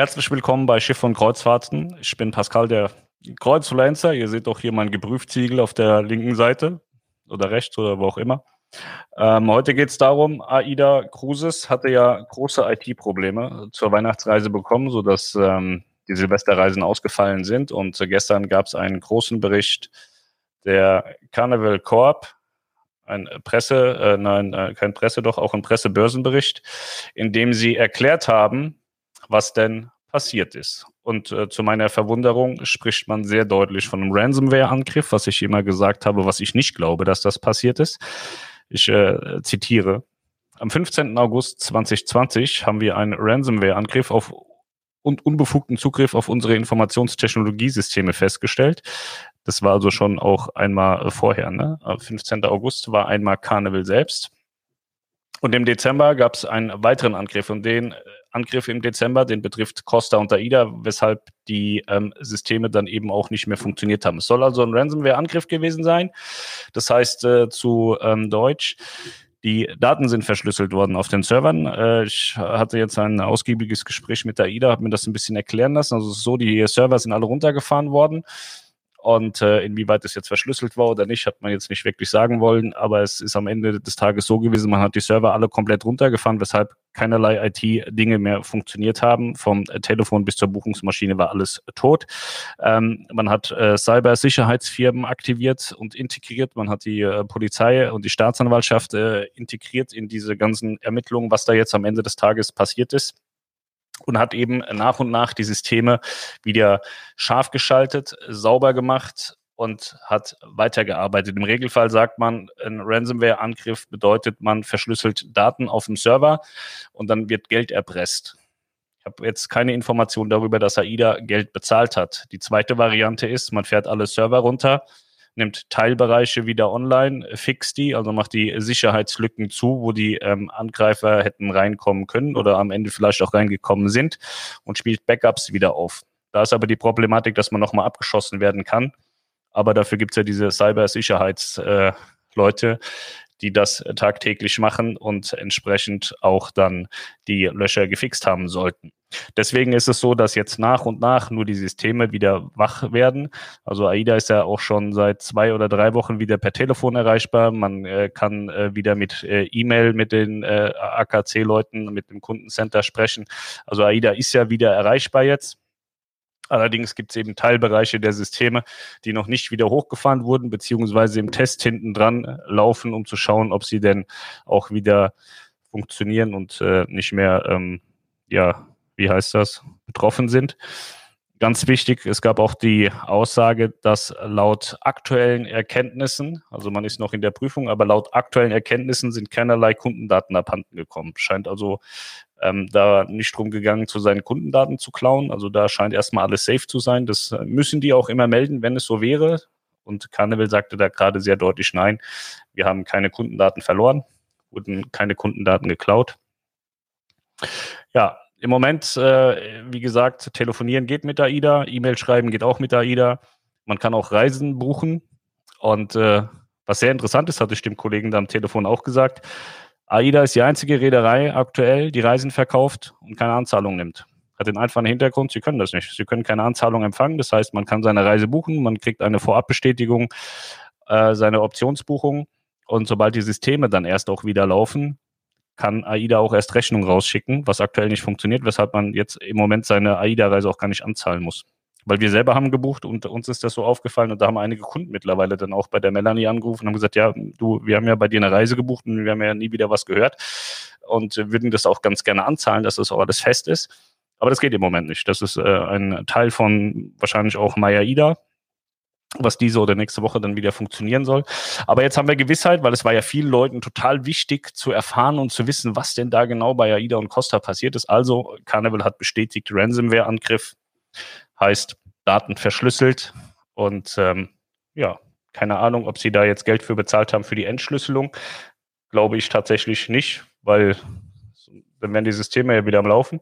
Herzlich willkommen bei Schiff und Kreuzfahrten. Ich bin Pascal, der Kreuzfluencer. Ihr seht auch hier mein Geprüfziegel auf der linken Seite oder rechts oder wo auch immer. Ähm, heute geht es darum, AIDA Cruises hatte ja große IT-Probleme zur Weihnachtsreise bekommen, sodass ähm, die Silvesterreisen ausgefallen sind. Und äh, gestern gab es einen großen Bericht der Carnival Corp, ein Presse, äh, nein, äh, kein Presse, doch auch ein Pressebörsenbericht, in dem sie erklärt haben, was denn passiert ist. Und äh, zu meiner Verwunderung spricht man sehr deutlich von einem Ransomware-Angriff, was ich immer gesagt habe, was ich nicht glaube, dass das passiert ist. Ich äh, zitiere. Am 15. August 2020 haben wir einen Ransomware-Angriff auf und unbefugten Zugriff auf unsere Informationstechnologiesysteme festgestellt. Das war also schon auch einmal vorher. Ne? 15. August war einmal Carnival selbst. Und im Dezember gab es einen weiteren Angriff und den äh, Angriff im Dezember, den betrifft Costa und AIDA, weshalb die ähm, Systeme dann eben auch nicht mehr funktioniert haben. Es soll also ein Ransomware-Angriff gewesen sein. Das heißt äh, zu ähm, Deutsch, die Daten sind verschlüsselt worden auf den Servern. Äh, ich hatte jetzt ein ausgiebiges Gespräch mit AIDA, habe mir das ein bisschen erklären lassen. Also so, die Server sind alle runtergefahren worden. Und äh, inwieweit es jetzt verschlüsselt war oder nicht, hat man jetzt nicht wirklich sagen wollen. Aber es ist am Ende des Tages so gewesen, man hat die Server alle komplett runtergefahren, weshalb keinerlei IT-Dinge mehr funktioniert haben. Vom äh, Telefon bis zur Buchungsmaschine war alles tot. Ähm, man hat äh, Cybersicherheitsfirmen aktiviert und integriert. Man hat die äh, Polizei und die Staatsanwaltschaft äh, integriert in diese ganzen Ermittlungen, was da jetzt am Ende des Tages passiert ist und hat eben nach und nach die Systeme wieder scharf geschaltet, sauber gemacht und hat weitergearbeitet. Im Regelfall sagt man, ein Ransomware-Angriff bedeutet, man verschlüsselt Daten auf dem Server und dann wird Geld erpresst. Ich habe jetzt keine Information darüber, dass AIDA Geld bezahlt hat. Die zweite Variante ist, man fährt alle Server runter, nimmt Teilbereiche wieder online, fixt die, also macht die Sicherheitslücken zu, wo die ähm, Angreifer hätten reinkommen können oder am Ende vielleicht auch reingekommen sind und spielt Backups wieder auf. Da ist aber die Problematik, dass man nochmal abgeschossen werden kann. Aber dafür gibt es ja diese Cybersicherheitsleute, äh, die das tagtäglich machen und entsprechend auch dann die Löcher gefixt haben sollten. Deswegen ist es so, dass jetzt nach und nach nur die Systeme wieder wach werden. Also AIDA ist ja auch schon seit zwei oder drei Wochen wieder per Telefon erreichbar. Man äh, kann äh, wieder mit äh, E-Mail mit den äh, AKC-Leuten, mit dem Kundencenter sprechen. Also AIDA ist ja wieder erreichbar jetzt. Allerdings gibt es eben Teilbereiche der Systeme, die noch nicht wieder hochgefahren wurden, beziehungsweise im Test hinten dran laufen, um zu schauen, ob sie denn auch wieder funktionieren und äh, nicht mehr, ähm, ja, wie heißt das, betroffen sind. Ganz wichtig, es gab auch die Aussage, dass laut aktuellen Erkenntnissen, also man ist noch in der Prüfung, aber laut aktuellen Erkenntnissen sind keinerlei Kundendaten abhanden gekommen. Scheint also ähm, da nicht drum gegangen, zu seinen Kundendaten zu klauen. Also da scheint erstmal alles safe zu sein. Das müssen die auch immer melden, wenn es so wäre. Und Carnival sagte da gerade sehr deutlich nein. Wir haben keine Kundendaten verloren, wurden keine Kundendaten geklaut. Ja, im Moment, äh, wie gesagt, telefonieren geht mit AIDA, E-Mail schreiben geht auch mit AIDA. Man kann auch Reisen buchen. Und äh, was sehr interessant ist, hatte ich dem Kollegen da am Telefon auch gesagt, AIDA ist die einzige Reederei aktuell, die Reisen verkauft und keine Anzahlung nimmt. Hat den einfachen Hintergrund, sie können das nicht. Sie können keine Anzahlung empfangen. Das heißt, man kann seine Reise buchen, man kriegt eine Vorabbestätigung, äh, seine Optionsbuchung. Und sobald die Systeme dann erst auch wieder laufen, kann AIDA auch erst Rechnung rausschicken, was aktuell nicht funktioniert, weshalb man jetzt im Moment seine AIDA-Reise auch gar nicht anzahlen muss. Weil wir selber haben gebucht und uns ist das so aufgefallen und da haben einige Kunden mittlerweile dann auch bei der Melanie angerufen und haben gesagt, ja, du, wir haben ja bei dir eine Reise gebucht und wir haben ja nie wieder was gehört und würden das auch ganz gerne anzahlen, dass das auch alles fest ist. Aber das geht im Moment nicht. Das ist äh, ein Teil von wahrscheinlich auch Maya Ida, was diese oder nächste Woche dann wieder funktionieren soll. Aber jetzt haben wir Gewissheit, weil es war ja vielen Leuten total wichtig zu erfahren und zu wissen, was denn da genau bei AIDA und Costa passiert ist. Also Carnival hat bestätigt, Ransomware-Angriff heißt Daten verschlüsselt und ähm, ja, keine Ahnung, ob sie da jetzt Geld für bezahlt haben für die Entschlüsselung. Glaube ich tatsächlich nicht, weil dann wären die Systeme ja wieder am Laufen.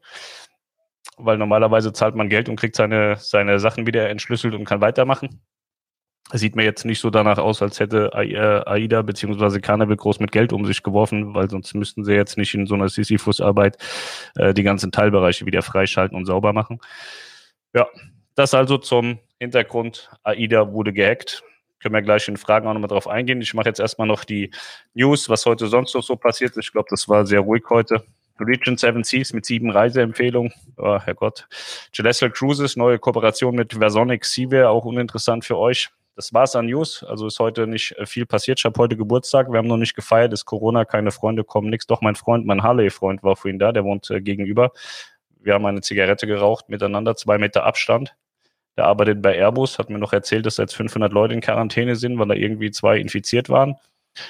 Weil normalerweise zahlt man Geld und kriegt seine, seine Sachen wieder entschlüsselt und kann weitermachen. Sieht mir jetzt nicht so danach aus, als hätte AIDA bzw. Carnival groß mit Geld um sich geworfen, weil sonst müssten sie jetzt nicht in so einer Sisyphus-Arbeit äh, die ganzen Teilbereiche wieder freischalten und sauber machen. Ja, das also zum Hintergrund. AIDA wurde gehackt. Können wir gleich in Fragen auch nochmal drauf eingehen. Ich mache jetzt erstmal noch die News, was heute sonst noch so passiert ist. Ich glaube, das war sehr ruhig heute. Region 7 Seas mit sieben Reiseempfehlungen. Oh, Herrgott. Celestial Cruises, neue Kooperation mit Versonic Seaware, auch uninteressant für euch. Das war's an News. Also ist heute nicht äh, viel passiert. Ich habe heute Geburtstag. Wir haben noch nicht gefeiert. Ist Corona, keine Freunde kommen, nichts. Doch mein Freund, mein Harley-Freund war vorhin da. Der wohnt äh, gegenüber. Wir haben eine Zigarette geraucht miteinander, zwei Meter Abstand. Der arbeitet bei Airbus, hat mir noch erzählt, dass jetzt 500 Leute in Quarantäne sind, weil da irgendwie zwei infiziert waren.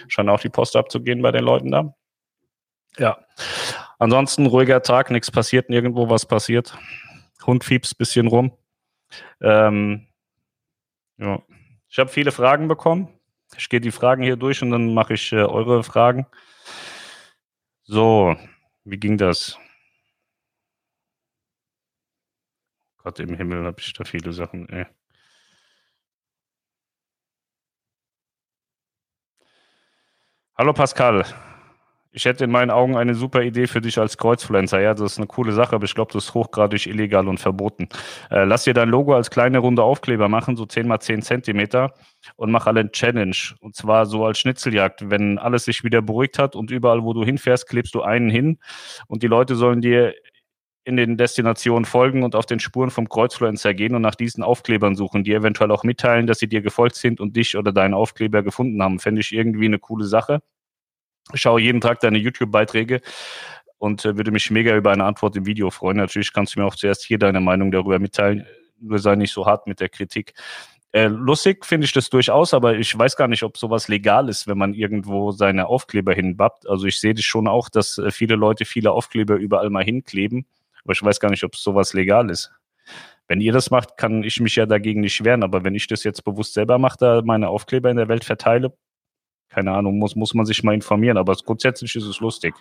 Scheint auch die Post abzugehen bei den Leuten da. Ja. Ansonsten ruhiger Tag, nichts passiert, nirgendwo was passiert. Hund fiebst bisschen rum. Ähm, ja. Ich habe viele Fragen bekommen. Ich gehe die Fragen hier durch und dann mache ich äh, eure Fragen. So, wie ging das? Gott im Himmel habe ich da viele Sachen. Ey. Hallo Pascal. Ich hätte in meinen Augen eine super Idee für dich als Kreuzpflanzer. Ja, das ist eine coole Sache, aber ich glaube, das ist hochgradig illegal und verboten. Äh, lass dir dein Logo als kleine runde Aufkleber machen, so 10 mal 10 Zentimeter und mach alle Challenge. Und zwar so als Schnitzeljagd. Wenn alles sich wieder beruhigt hat und überall, wo du hinfährst, klebst du einen hin und die Leute sollen dir in den Destinationen folgen und auf den Spuren vom Kreuzfluencer gehen und nach diesen Aufklebern suchen, die eventuell auch mitteilen, dass sie dir gefolgt sind und dich oder deinen Aufkleber gefunden haben. Fände ich irgendwie eine coole Sache schaue jeden Tag deine YouTube-Beiträge und äh, würde mich mega über eine Antwort im Video freuen. Natürlich kannst du mir auch zuerst hier deine Meinung darüber mitteilen. Nur sei nicht so hart mit der Kritik. Äh, lustig finde ich das durchaus, aber ich weiß gar nicht, ob sowas legal ist, wenn man irgendwo seine Aufkleber hinbappt. Also ich sehe das schon auch, dass äh, viele Leute viele Aufkleber überall mal hinkleben, aber ich weiß gar nicht, ob sowas legal ist. Wenn ihr das macht, kann ich mich ja dagegen nicht wehren, aber wenn ich das jetzt bewusst selber mache, da meine Aufkleber in der Welt verteile, keine Ahnung, muss, muss man sich mal informieren, aber grundsätzlich ist es lustig.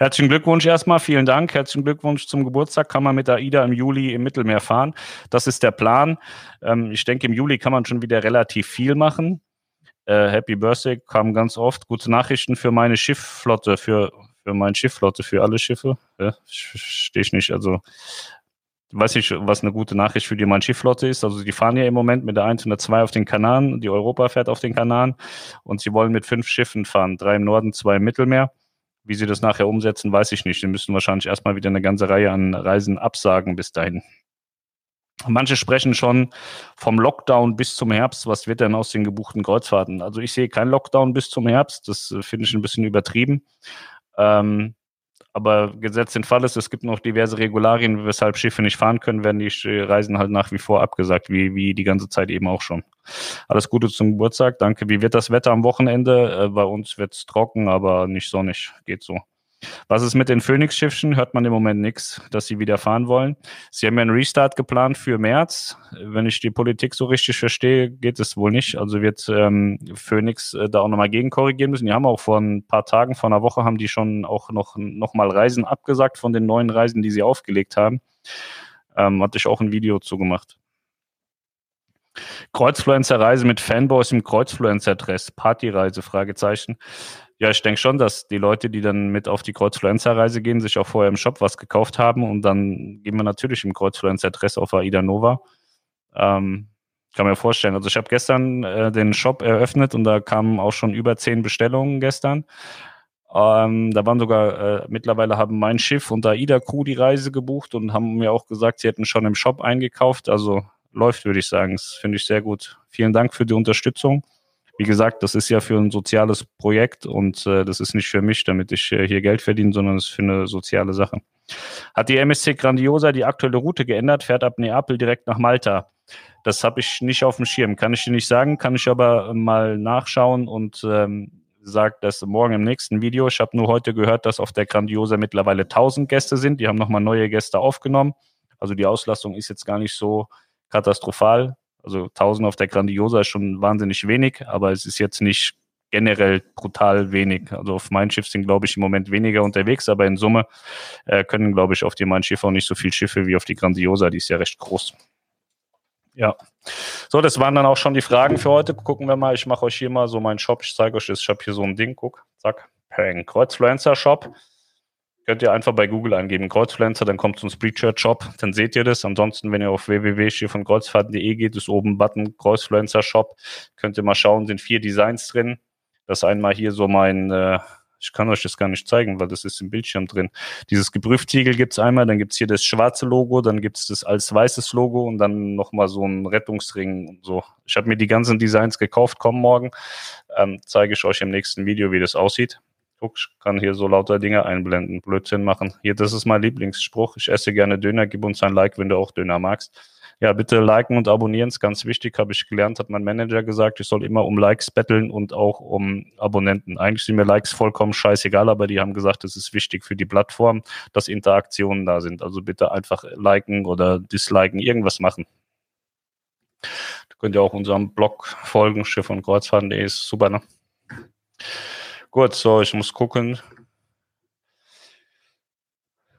Herzlichen Glückwunsch erstmal, vielen Dank. Herzlichen Glückwunsch zum Geburtstag. Kann man mit AIDA im Juli im Mittelmeer fahren. Das ist der Plan. Ähm, ich denke, im Juli kann man schon wieder relativ viel machen. Äh, Happy Birthday kam ganz oft. Gute Nachrichten für meine Schiffflotte, für, für meine Schiffflotte, für alle Schiffe. Ja, Stehe ich nicht. Also weiß ich, was eine gute Nachricht für die Mannschifflotte ist. Also die fahren ja im Moment mit der 1 und der 2 auf den Kanaren, die Europa fährt auf den Kanaren und sie wollen mit fünf Schiffen fahren, drei im Norden, zwei im Mittelmeer. Wie sie das nachher umsetzen, weiß ich nicht. Sie müssen wahrscheinlich erstmal wieder eine ganze Reihe an Reisen absagen bis dahin. Manche sprechen schon vom Lockdown bis zum Herbst. Was wird denn aus den gebuchten Kreuzfahrten? Also ich sehe keinen Lockdown bis zum Herbst. Das äh, finde ich ein bisschen übertrieben. Ähm, aber gesetzt den Fall ist, es gibt noch diverse Regularien, weshalb Schiffe nicht fahren können, werden die Reisen halt nach wie vor abgesagt, wie, wie die ganze Zeit eben auch schon. Alles Gute zum Geburtstag, danke. Wie wird das Wetter am Wochenende? Äh, bei uns wird es trocken, aber nicht sonnig, geht so. Was ist mit den Phoenix-Schiffen? Hört man im Moment nichts, dass sie wieder fahren wollen. Sie haben ja einen Restart geplant für März. Wenn ich die Politik so richtig verstehe, geht es wohl nicht. Also wird ähm, Phoenix äh, da auch nochmal gegenkorrigieren müssen. Die haben auch vor ein paar Tagen, vor einer Woche, haben die schon auch noch, noch mal Reisen abgesagt von den neuen Reisen, die sie aufgelegt haben. Ähm, hatte ich auch ein Video zugemacht. Kreuzfluencer-Reise mit Fanboys im Kreuzfluencer-Dress, Partyreise, Fragezeichen. Ja, ich denke schon, dass die Leute, die dann mit auf die Kreuzfluencer-Reise gehen, sich auch vorher im Shop was gekauft haben und dann gehen wir natürlich im Kreuzfluencer-Dress auf Aida Nova. Ähm, kann mir vorstellen. Also ich habe gestern äh, den Shop eröffnet und da kamen auch schon über zehn Bestellungen gestern. Ähm, da waren sogar, äh, mittlerweile haben mein Schiff und Aida Crew die Reise gebucht und haben mir auch gesagt, sie hätten schon im Shop eingekauft. Also läuft, würde ich sagen. Das finde ich sehr gut. Vielen Dank für die Unterstützung wie gesagt, das ist ja für ein soziales Projekt und äh, das ist nicht für mich, damit ich äh, hier Geld verdiene, sondern es ist für eine soziale Sache. Hat die MSC Grandiosa die aktuelle Route geändert, fährt ab Neapel direkt nach Malta. Das habe ich nicht auf dem Schirm, kann ich dir nicht sagen, kann ich aber mal nachschauen und ähm, sage das morgen im nächsten Video. Ich habe nur heute gehört, dass auf der Grandiosa mittlerweile 1000 Gäste sind. Die haben nochmal neue Gäste aufgenommen. Also die Auslastung ist jetzt gar nicht so katastrophal. Also 1000 auf der Grandiosa ist schon wahnsinnig wenig, aber es ist jetzt nicht generell brutal wenig. Also auf mein Schiff sind, glaube ich, im Moment weniger unterwegs, aber in Summe äh, können, glaube ich, auf die Mein Schiff auch nicht so viele Schiffe wie auf die Grandiosa, die ist ja recht groß. Ja. So, das waren dann auch schon die Fragen für heute. Gucken wir mal. Ich mache euch hier mal so meinen Shop. Ich zeige euch das. Ich habe hier so ein Ding. Guck, zack. Peng. Kreuzfluencer Shop. Könnt ihr einfach bei Google eingeben, Kreuzfluencer, dann kommt zum Spreadshirt Shop, dann seht ihr das. Ansonsten, wenn ihr auf www.von geht, ist oben Button Kreuzfluencer Shop. Könnt ihr mal schauen, sind vier Designs drin. Das einmal hier so mein, äh, ich kann euch das gar nicht zeigen, weil das ist im Bildschirm drin. Dieses Geprüftsiegel gibt's einmal, dann gibt's hier das schwarze Logo, dann gibt's das als weißes Logo und dann nochmal so ein Rettungsring und so. Ich habe mir die ganzen Designs gekauft, kommen morgen. Ähm, zeige ich euch im nächsten Video, wie das aussieht. Guck, ich kann hier so lauter Dinge einblenden, Blödsinn machen. Hier, das ist mein Lieblingsspruch. Ich esse gerne Döner, gib uns ein Like, wenn du auch Döner magst. Ja, bitte liken und abonnieren, ist ganz wichtig, habe ich gelernt, hat mein Manager gesagt. Ich soll immer um Likes betteln und auch um Abonnenten. Eigentlich sind mir Likes vollkommen scheißegal, aber die haben gesagt, es ist wichtig für die Plattform, dass Interaktionen da sind. Also bitte einfach liken oder disliken, irgendwas machen. Da könnt ihr auch unserem Blog folgen, Schiff und Kreuzfahrten.de ist super, ne? Gut, so, ich muss gucken.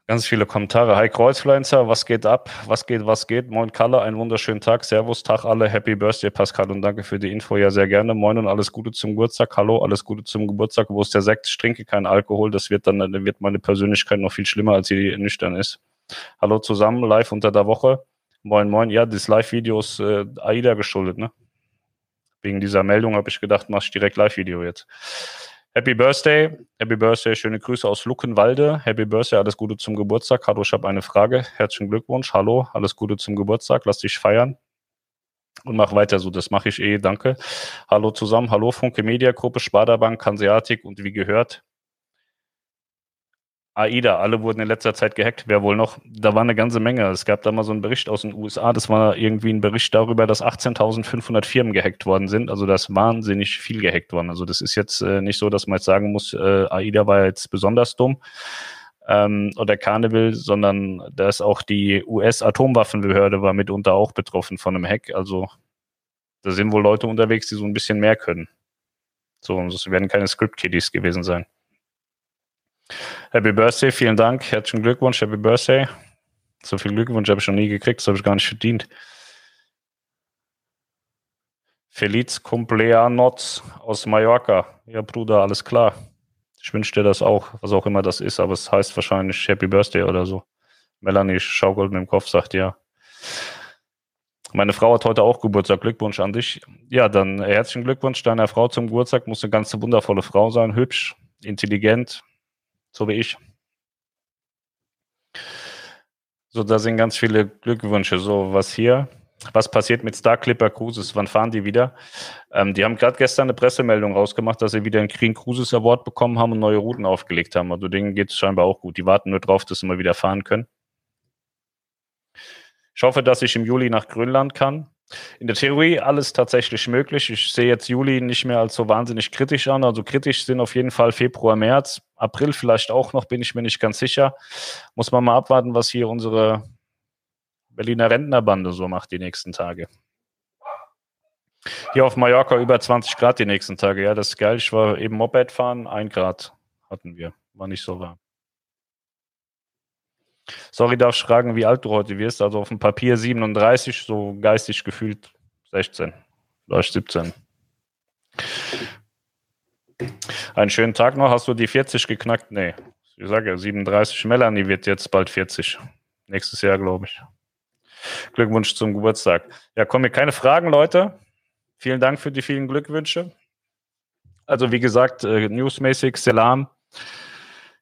Ganz viele Kommentare. Hi Kreuzfluencer, was geht ab? Was geht, was geht? Moin Kalle, einen wunderschönen Tag. Servus, Tag alle. Happy Birthday, Pascal, und danke für die Info. Ja, sehr gerne. Moin und alles Gute zum Geburtstag. Hallo, alles Gute zum Geburtstag. Wo ist der Sekt? Ich trinke keinen Alkohol. Das wird dann, dann wird meine Persönlichkeit noch viel schlimmer, als sie nüchtern ist. Hallo zusammen, live unter der Woche. Moin, moin. Ja, das Live-Video ist äh, AIDA geschuldet, ne? Wegen dieser Meldung habe ich gedacht, mach ich direkt Live-Video jetzt. Happy Birthday, Happy Birthday, schöne Grüße aus Luckenwalde. Happy Birthday, alles Gute zum Geburtstag. Hallo, ich habe eine Frage. Herzlichen Glückwunsch. Hallo, alles Gute zum Geburtstag. Lass dich feiern und mach weiter so. Das mache ich eh. Danke. Hallo zusammen. Hallo Funke Media Gruppe, Sparda-Bank, Hanseatic und wie gehört, AIDA, alle wurden in letzter Zeit gehackt. Wer wohl noch? Da war eine ganze Menge. Es gab da mal so einen Bericht aus den USA. Das war irgendwie ein Bericht darüber, dass 18.500 Firmen gehackt worden sind. Also das wahnsinnig viel gehackt worden. Also das ist jetzt äh, nicht so, dass man jetzt sagen muss, äh, AIDA war jetzt besonders dumm ähm, oder Carnival, sondern da ist auch die US-Atomwaffenbehörde war mitunter auch betroffen von einem Hack. Also da sind wohl Leute unterwegs, die so ein bisschen mehr können. So, das werden keine Script-Kiddies gewesen sein. Happy Birthday, vielen Dank. Herzlichen Glückwunsch, Happy Birthday. So viel Glückwunsch habe ich noch nie gekriegt, das habe ich gar nicht verdient. Feliz Cumpleaños aus Mallorca. Ja, Bruder, alles klar. Ich wünsche dir das auch, was auch immer das ist, aber es heißt wahrscheinlich Happy Birthday oder so. Melanie schaukelt mit dem Kopf, sagt ja. Meine Frau hat heute auch Geburtstag. Glückwunsch an dich. Ja, dann herzlichen Glückwunsch deiner Frau zum Geburtstag. Muss eine ganz wundervolle Frau sein, hübsch, intelligent, so wie ich. So, da sind ganz viele Glückwünsche. So, was hier? Was passiert mit Star Clipper Cruises? Wann fahren die wieder? Ähm, die haben gerade gestern eine Pressemeldung rausgemacht, dass sie wieder einen Green Cruises Award bekommen haben und neue Routen aufgelegt haben. Also denen geht es scheinbar auch gut. Die warten nur drauf, dass sie mal wieder fahren können. Ich hoffe, dass ich im Juli nach Grönland kann. In der Theorie alles tatsächlich möglich. Ich sehe jetzt Juli nicht mehr als so wahnsinnig kritisch an. Also kritisch sind auf jeden Fall Februar, März, April vielleicht auch noch, bin ich mir nicht ganz sicher. Muss man mal abwarten, was hier unsere Berliner Rentnerbande so macht die nächsten Tage. Hier auf Mallorca über 20 Grad die nächsten Tage. Ja, das ist geil. Ich war eben Moped fahren, ein Grad hatten wir. War nicht so warm. Sorry, darf ich fragen, wie alt du heute wirst? Also auf dem Papier 37, so geistig gefühlt 16, vielleicht 17. Einen schönen Tag noch. Hast du die 40 geknackt? Nee. Ich sage ja 37. Melanie wird jetzt bald 40. Nächstes Jahr, glaube ich. Glückwunsch zum Geburtstag. Ja, kommen mir keine Fragen, Leute. Vielen Dank für die vielen Glückwünsche. Also, wie gesagt, äh, newsmäßig, Selam.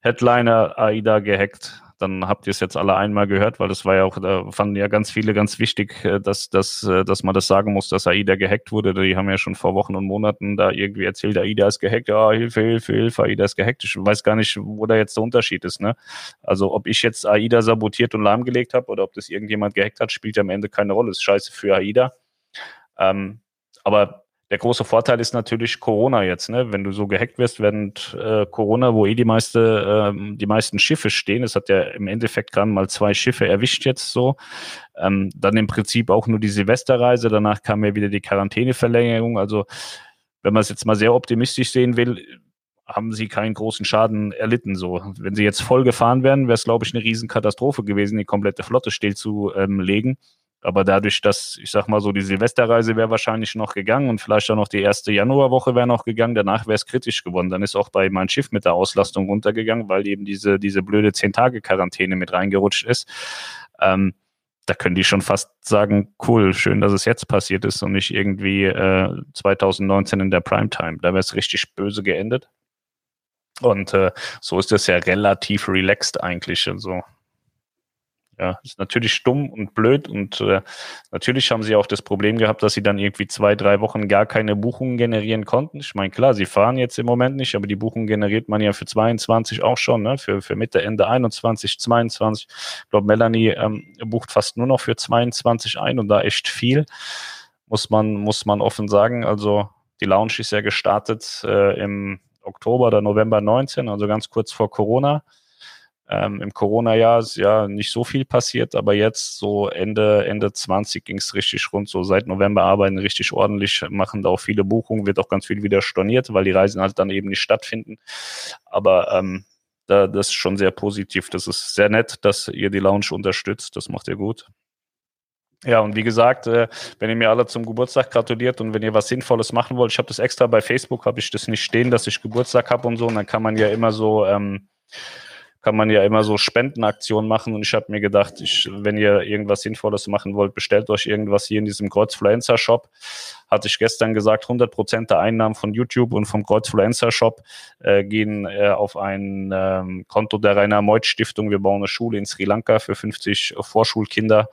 Headliner AIDA gehackt dann habt ihr es jetzt alle einmal gehört, weil das war ja auch, da fanden ja ganz viele ganz wichtig, äh, dass, dass, äh, dass man das sagen muss, dass AIDA gehackt wurde. Die haben ja schon vor Wochen und Monaten da irgendwie erzählt, AIDA ist gehackt, ja, Hilfe, Hilfe, Hilfe, AIDA ist gehackt. Ich weiß gar nicht, wo da jetzt der Unterschied ist. Ne? Also ob ich jetzt AIDA sabotiert und lahmgelegt habe oder ob das irgendjemand gehackt hat, spielt am Ende keine Rolle. Ist scheiße für AIDA. Ähm, aber der große Vorteil ist natürlich Corona jetzt, ne? Wenn du so gehackt wirst während äh, Corona, wo eh die meiste, äh, die meisten Schiffe stehen, es hat ja im Endeffekt gerade mal zwei Schiffe erwischt jetzt so. Ähm, dann im Prinzip auch nur die Silvesterreise, danach kam ja wieder die Quarantäneverlängerung. Also wenn man es jetzt mal sehr optimistisch sehen will, haben sie keinen großen Schaden erlitten. So, wenn sie jetzt voll gefahren wären, wäre es, glaube ich, eine Riesenkatastrophe gewesen, die komplette Flotte stillzulegen. Ähm, Aber dadurch, dass, ich sag mal so, die Silvesterreise wäre wahrscheinlich noch gegangen und vielleicht auch noch die erste Januarwoche wäre noch gegangen, danach wäre es kritisch geworden. Dann ist auch bei meinem Schiff mit der Auslastung runtergegangen, weil eben diese, diese blöde 10-Tage-Quarantäne mit reingerutscht ist. Ähm, da können die schon fast sagen, cool, schön, dass es jetzt passiert ist und nicht irgendwie äh, 2019 in der Primetime. Da wäre es richtig böse geendet. Und äh, so ist es ja relativ relaxed eigentlich. Also ja, ist natürlich stumm und blöd und äh, natürlich haben sie auch das Problem gehabt, dass sie dann irgendwie zwei, drei Wochen gar keine Buchungen generieren konnten. Ich meine, klar, sie fahren jetzt im Moment nicht, aber die Buchungen generiert man ja für 22 auch schon, ne? für, für Mitte, Ende 21, 22. Ich glaube, Melanie ähm, bucht fast nur noch für 22 ein und da echt viel, muss man, muss man offen sagen. Also die Lounge ist ja gestartet äh, im Oktober oder November 19, also ganz kurz vor Corona. Ähm, Im Corona-Jahr ist ja nicht so viel passiert, aber jetzt so Ende, Ende 20 ging es richtig rund. So seit November arbeiten richtig ordentlich, machen da auch viele Buchungen, wird auch ganz viel wieder storniert, weil die Reisen halt dann eben nicht stattfinden. Aber ähm, da, das ist schon sehr positiv. Das ist sehr nett, dass ihr die Lounge unterstützt. Das macht ihr gut. Ja, und wie gesagt, äh, wenn ihr mir alle zum Geburtstag gratuliert und wenn ihr was Sinnvolles machen wollt, ich habe das extra bei Facebook, habe ich das nicht stehen, dass ich Geburtstag habe und so. Und dann kann man ja immer so ähm, kann man ja immer so Spendenaktionen machen. Und ich habe mir gedacht, ich, wenn ihr irgendwas Sinnvolles machen wollt, bestellt euch irgendwas hier in diesem Kreuzfluencer Shop. Hatte ich gestern gesagt, 100 Prozent der Einnahmen von YouTube und vom Kreuzfluencer Shop äh, gehen äh, auf ein ähm, Konto der Rainer Meuth Stiftung. Wir bauen eine Schule in Sri Lanka für 50 Vorschulkinder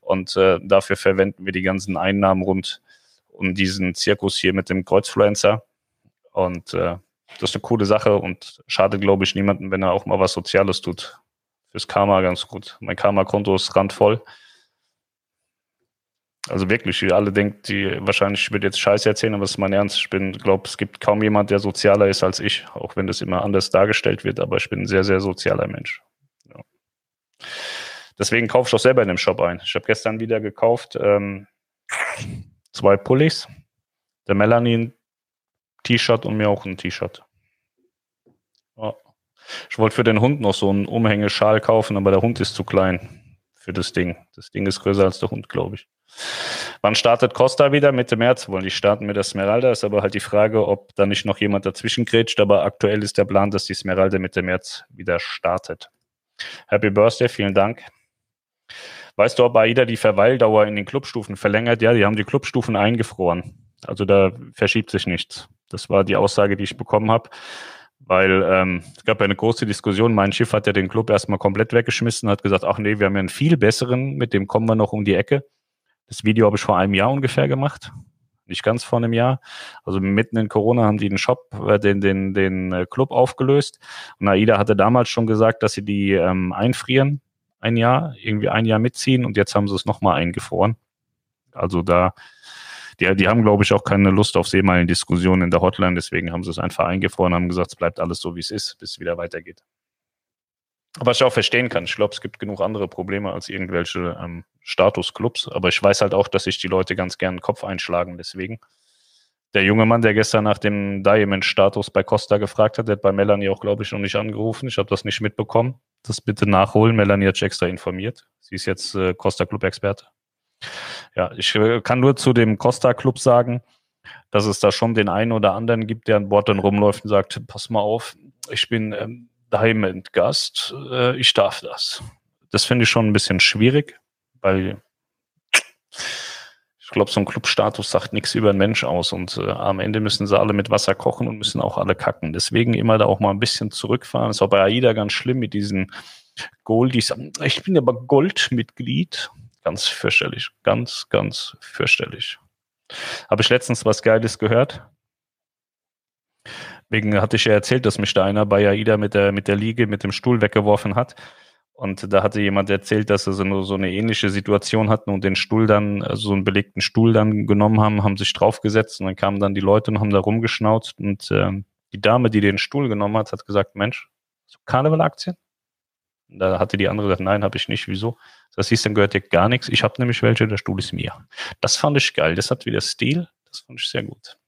und äh, dafür verwenden wir die ganzen Einnahmen rund um diesen Zirkus hier mit dem Kreuzfluencer. Und äh, das ist eine coole Sache und schadet, glaube ich, niemanden, wenn er auch mal was Soziales tut. Fürs Karma ganz gut. Mein Karma-Konto ist randvoll. Also wirklich, wie alle denken, die wahrscheinlich, ich würde jetzt Scheiße erzählen, aber es ist mein Ernst. Ich bin, glaube, es gibt kaum jemand, der sozialer ist als ich, auch wenn das immer anders dargestellt wird, aber ich bin ein sehr, sehr sozialer Mensch. Ja. Deswegen kaufe ich auch selber in dem Shop ein. Ich habe gestern wieder gekauft ähm, zwei Pullis, der Melanin T-Shirt und mir auch ein T-Shirt. Ja. Ich wollte für den Hund noch so einen Umhängeschal kaufen, aber der Hund ist zu klein für das Ding. Das Ding ist größer als der Hund, glaube ich. Wann startet Costa wieder? Mitte März wollen die starten mit der Smeralda. Ist aber halt die Frage, ob da nicht noch jemand dazwischen grätscht. Aber aktuell ist der Plan, dass die Smeralda Mitte März wieder startet. Happy Birthday, vielen Dank. Weißt du, ob AIDA die Verweildauer in den Clubstufen verlängert? Ja, die haben die Clubstufen eingefroren. Also da verschiebt sich nichts. Das war die Aussage, die ich bekommen habe. Weil ähm, es gab ja eine große Diskussion. Mein Schiff hat ja den Club erstmal komplett weggeschmissen, hat gesagt, ach nee, wir haben ja einen viel besseren, mit dem kommen wir noch um die Ecke. Das Video habe ich vor einem Jahr ungefähr gemacht. Nicht ganz vor einem Jahr. Also mitten in Corona haben die den Shop, äh, den, den, den äh, Club aufgelöst. Und AIDA hatte damals schon gesagt, dass sie die ähm, einfrieren, ein Jahr, irgendwie ein Jahr mitziehen und jetzt haben sie es nochmal eingefroren. Also da die, die haben, glaube ich, auch keine Lust auf Seemeilen-Diskussionen in der Hotline, deswegen haben sie es einfach eingefroren und haben gesagt, es bleibt alles so, wie es ist, bis es wieder weitergeht. Was ich auch verstehen kann. Ich glaube, es gibt genug andere Probleme als irgendwelche ähm, Statusclubs. Aber ich weiß halt auch, dass sich die Leute ganz gern den Kopf einschlagen. Deswegen. Der junge Mann, der gestern nach dem Diamond-Status bei Costa gefragt hat, der hat bei Melanie auch, glaube ich, noch nicht angerufen. Ich habe das nicht mitbekommen. Das bitte nachholen. Melanie hat sich extra informiert. Sie ist jetzt äh, Costa Club-Experte. Ja, ich äh, kann nur zu dem Costa Club sagen, dass es da schon den einen oder anderen gibt, der an Bord dann rumläuft und sagt, pass mal auf, ich bin ähm, Diamond-Gast, äh, ich darf das. Das finde ich schon ein bisschen schwierig, weil ich glaube, so ein Clubstatus sagt nichts über einen Mensch aus und äh, am Ende müssen sie alle mit Wasser kochen und müssen auch alle kacken. Deswegen immer da auch mal ein bisschen zurückfahren. Das ist auch bei AIDA ganz schlimm mit diesen Goldies. Ich bin aber Goldmitglied. Ganz fürchterlich. Ganz, ganz fürchterlich. Habe ich letztens was Geiles gehört? Wegen hatte ich ja erzählt, dass mich da einer bei AIDA mit der, mit der Liege, mit dem Stuhl weggeworfen hat. Und da hatte jemand erzählt, dass sie so, so eine ähnliche Situation hatten und den Stuhl dann, also so einen belegten Stuhl dann genommen haben, haben sich draufgesetzt und dann kamen dann die Leute und haben da rumgeschnauzt. Und äh, die Dame, die den Stuhl genommen hat, hat gesagt, Mensch, so Karneval-Aktien? Da hatte die andere gesagt, nein, habe ich nicht. Wieso? Das hieß, dann gehört dir gar nichts. Ich habe nämlich welche, der Stuhl ist mir. Das fand ich geil. Das hat wieder Stil. Das fand ich sehr gut.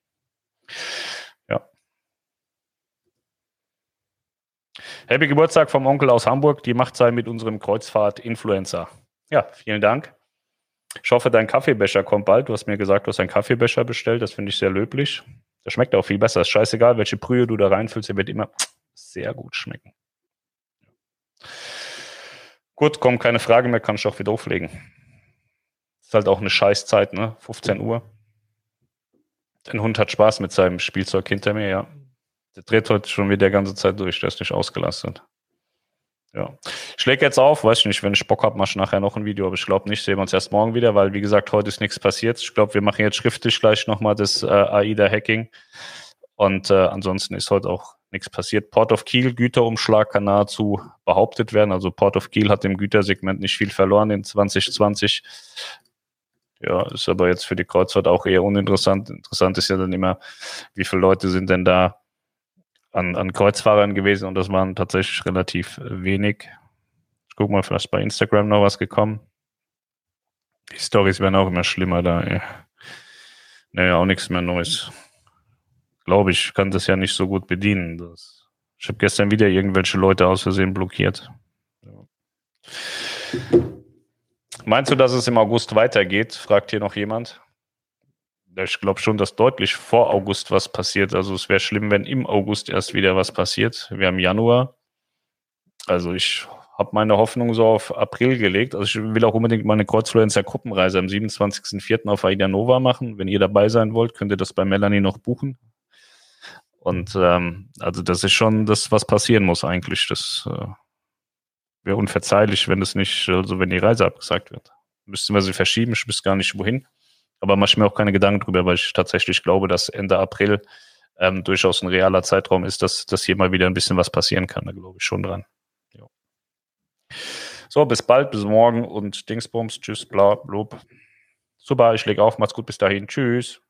Ja. Happy Geburtstag vom Onkel aus Hamburg. Die Macht sei mit unserem Kreuzfahrt-Influencer. Ja, vielen Dank. Ich hoffe, dein Kaffeebecher kommt bald. Du hast mir gesagt, du hast einen Kaffeebecher bestellt. Das finde ich sehr löblich. Der schmeckt auch viel besser. Ist scheißegal, welche Brühe du da reinfüllst. Der wird immer sehr gut schmecken. Gut, kommt keine Frage mehr, kann ich auch wieder auflegen. Ist halt auch eine Scheißzeit, ne? 15 Uhr. Dein Hund hat Spaß mit seinem Spielzeug hinter mir, ja. Der dreht heute schon wieder die ganze Zeit durch, der ist nicht ausgelastet. Ja. Ich lege jetzt auf, weiß ich nicht, wenn ich Bock habe, mache ich nachher noch ein Video, aber ich glaube nicht, sehen wir uns erst morgen wieder, weil wie gesagt, heute ist nichts passiert. Ich glaube, wir machen jetzt schriftlich gleich nochmal das äh, AIDA-Hacking. Und äh, ansonsten ist heute auch nichts passiert. Port of Kiel, Güterumschlag kann nahezu behauptet werden. Also Port of Kiel hat im Gütersegment nicht viel verloren in 2020. Ja, ist aber jetzt für die Kreuzfahrt auch eher uninteressant. Interessant ist ja dann immer, wie viele Leute sind denn da an, an Kreuzfahrern gewesen und das waren tatsächlich relativ wenig. Ich guck mal, vielleicht bei Instagram noch was gekommen. Die Stories werden auch immer schlimmer da. Ey. Naja, auch nichts mehr Neues. Glaube ich, kann das ja nicht so gut bedienen. Das, ich habe gestern wieder irgendwelche Leute aus Versehen blockiert. Ja. Meinst du, dass es im August weitergeht? Fragt hier noch jemand ich glaube schon, dass deutlich vor August was passiert. Also es wäre schlimm, wenn im August erst wieder was passiert. Wir haben Januar. Also ich habe meine Hoffnung so auf April gelegt. Also ich will auch unbedingt meine Kreuzfluencer Gruppenreise am 27.04. auf Aida Nova machen. Wenn ihr dabei sein wollt, könnt ihr das bei Melanie noch buchen. Und ähm, also das ist schon das, was passieren muss eigentlich. Das äh, wäre unverzeihlich, wenn es nicht, also wenn die Reise abgesagt wird. Müssten wir sie verschieben, ich wüsste gar nicht wohin. Aber mache ich mir auch keine Gedanken drüber, weil ich tatsächlich glaube, dass Ende April ähm, durchaus ein realer Zeitraum ist, dass, dass hier mal wieder ein bisschen was passieren kann. Da glaube ich schon dran. Jo. So, bis bald, bis morgen und Dingsbums. Tschüss, bla, blub. Super, ich lege auf. Macht's gut, bis dahin. Tschüss.